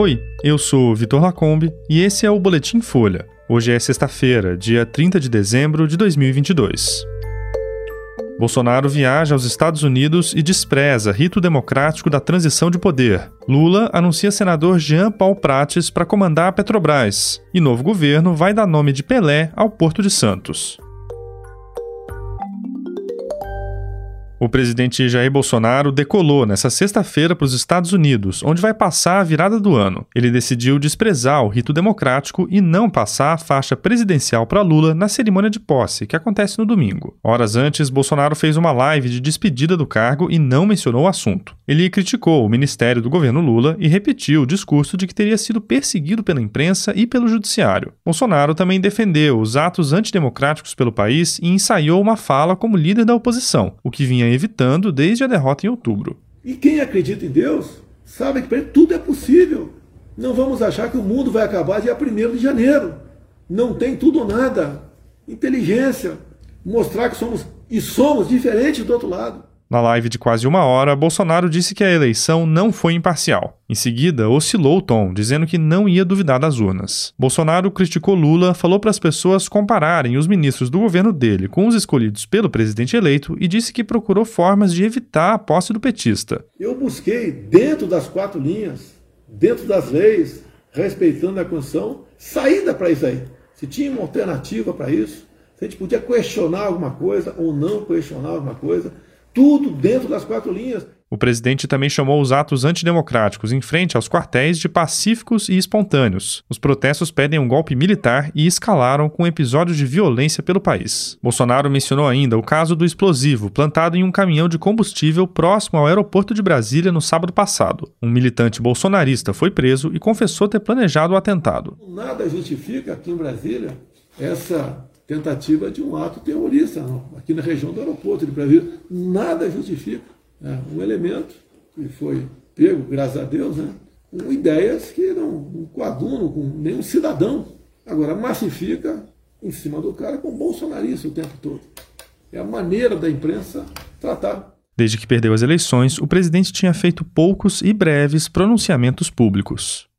Oi, eu sou Vitor Lacombe e esse é o Boletim Folha. Hoje é sexta-feira, dia 30 de dezembro de 2022. Bolsonaro viaja aos Estados Unidos e despreza rito democrático da transição de poder. Lula anuncia senador Jean Paul Prates para comandar a Petrobras. E novo governo vai dar nome de Pelé ao Porto de Santos. O presidente Jair Bolsonaro decolou nesta sexta-feira para os Estados Unidos, onde vai passar a virada do ano. Ele decidiu desprezar o rito democrático e não passar a faixa presidencial para Lula na cerimônia de posse, que acontece no domingo. Horas antes, Bolsonaro fez uma live de despedida do cargo e não mencionou o assunto. Ele criticou o ministério do governo Lula e repetiu o discurso de que teria sido perseguido pela imprensa e pelo judiciário. Bolsonaro também defendeu os atos antidemocráticos pelo país e ensaiou uma fala como líder da oposição, o que vinha evitando desde a derrota em outubro. E quem acredita em Deus sabe que para ele tudo é possível. Não vamos achar que o mundo vai acabar dia 1 de janeiro. Não tem tudo ou nada. Inteligência. Mostrar que somos e somos diferentes do outro lado. Na live de quase uma hora, Bolsonaro disse que a eleição não foi imparcial. Em seguida, oscilou o tom, dizendo que não ia duvidar das urnas. Bolsonaro criticou Lula, falou para as pessoas compararem os ministros do governo dele com os escolhidos pelo presidente eleito e disse que procurou formas de evitar a posse do petista. Eu busquei, dentro das quatro linhas, dentro das leis, respeitando a Constituição, saída para isso aí. Se tinha uma alternativa para isso, se a gente podia questionar alguma coisa ou não questionar alguma coisa tudo dentro das quatro linhas. O presidente também chamou os atos antidemocráticos em frente aos quartéis de pacíficos e espontâneos. Os protestos pedem um golpe militar e escalaram com episódios de violência pelo país. Bolsonaro mencionou ainda o caso do explosivo plantado em um caminhão de combustível próximo ao aeroporto de Brasília no sábado passado. Um militante bolsonarista foi preso e confessou ter planejado o atentado. Nada justifica aqui em Brasília essa tentativa de um ato terrorista não. aqui na região do aeroporto de Brasília. Nada justifica né, um elemento que foi pego, graças a Deus, né, com ideias que não, não coadunam com nenhum cidadão. Agora, massifica em cima do cara com bolsonarista o tempo todo. É a maneira da imprensa tratar. Desde que perdeu as eleições, o presidente tinha feito poucos e breves pronunciamentos públicos.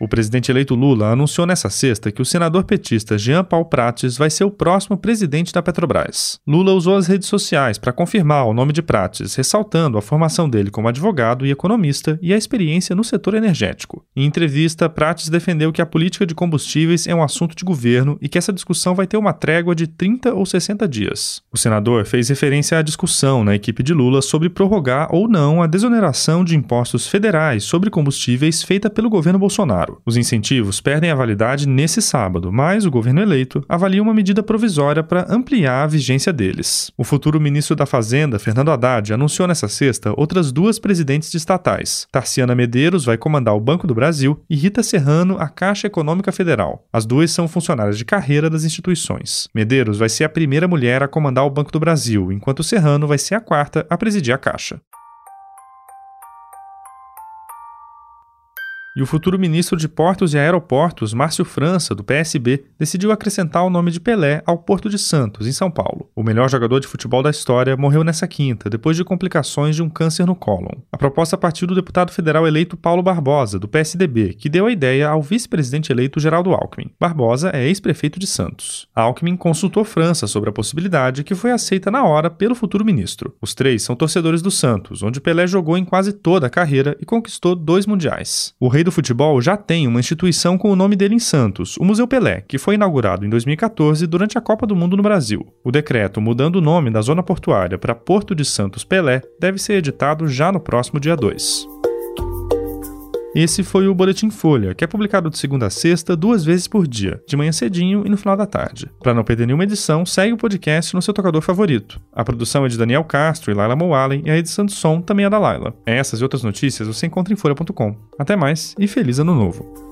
O presidente eleito Lula anunciou nessa sexta que o senador petista Jean Paul Prates vai ser o próximo presidente da Petrobras. Lula usou as redes sociais para confirmar o nome de Prates, ressaltando a formação dele como advogado e economista e a experiência no setor energético. Em entrevista, Prates defendeu que a política de combustíveis é um assunto de governo e que essa discussão vai ter uma trégua de 30 ou 60 dias. O senador fez referência à discussão na equipe de Lula sobre prorrogar ou não a desoneração de impostos federais sobre combustíveis feita pelo governo Bolsonaro. Os incentivos perdem a validade nesse sábado, mas o governo eleito avalia uma medida provisória para ampliar a vigência deles. O futuro ministro da Fazenda, Fernando Haddad, anunciou nessa sexta outras duas presidentes de estatais. Tarciana Medeiros vai comandar o Banco do Brasil e Rita Serrano a Caixa Econômica Federal. As duas são funcionárias de carreira das instituições. Medeiros vai ser a primeira mulher a comandar o Banco do Brasil, enquanto Serrano vai ser a quarta a presidir a Caixa. E o futuro ministro de Portos e Aeroportos, Márcio França, do PSB, decidiu acrescentar o nome de Pelé ao Porto de Santos, em São Paulo. O melhor jogador de futebol da história morreu nessa quinta, depois de complicações de um câncer no cólon. A proposta partiu do deputado federal eleito Paulo Barbosa, do PSDB, que deu a ideia ao vice-presidente eleito Geraldo Alckmin. Barbosa é ex-prefeito de Santos. Alckmin consultou França sobre a possibilidade, que foi aceita na hora pelo futuro ministro. Os três são torcedores do Santos, onde Pelé jogou em quase toda a carreira e conquistou dois mundiais. O rei do futebol já tem uma instituição com o nome dele em Santos, o Museu Pelé, que foi inaugurado em 2014 durante a Copa do Mundo no Brasil. O decreto mudando o nome da zona portuária para Porto de Santos Pelé deve ser editado já no próximo dia 2. Esse foi o Boletim Folha, que é publicado de segunda a sexta, duas vezes por dia, de manhã cedinho e no final da tarde. Para não perder nenhuma edição, segue o podcast no seu tocador favorito. A produção é de Daniel Castro e Laila Moalen e a edição de som também é da Laila. Essas e outras notícias você encontra em folha.com. Até mais e feliz ano novo!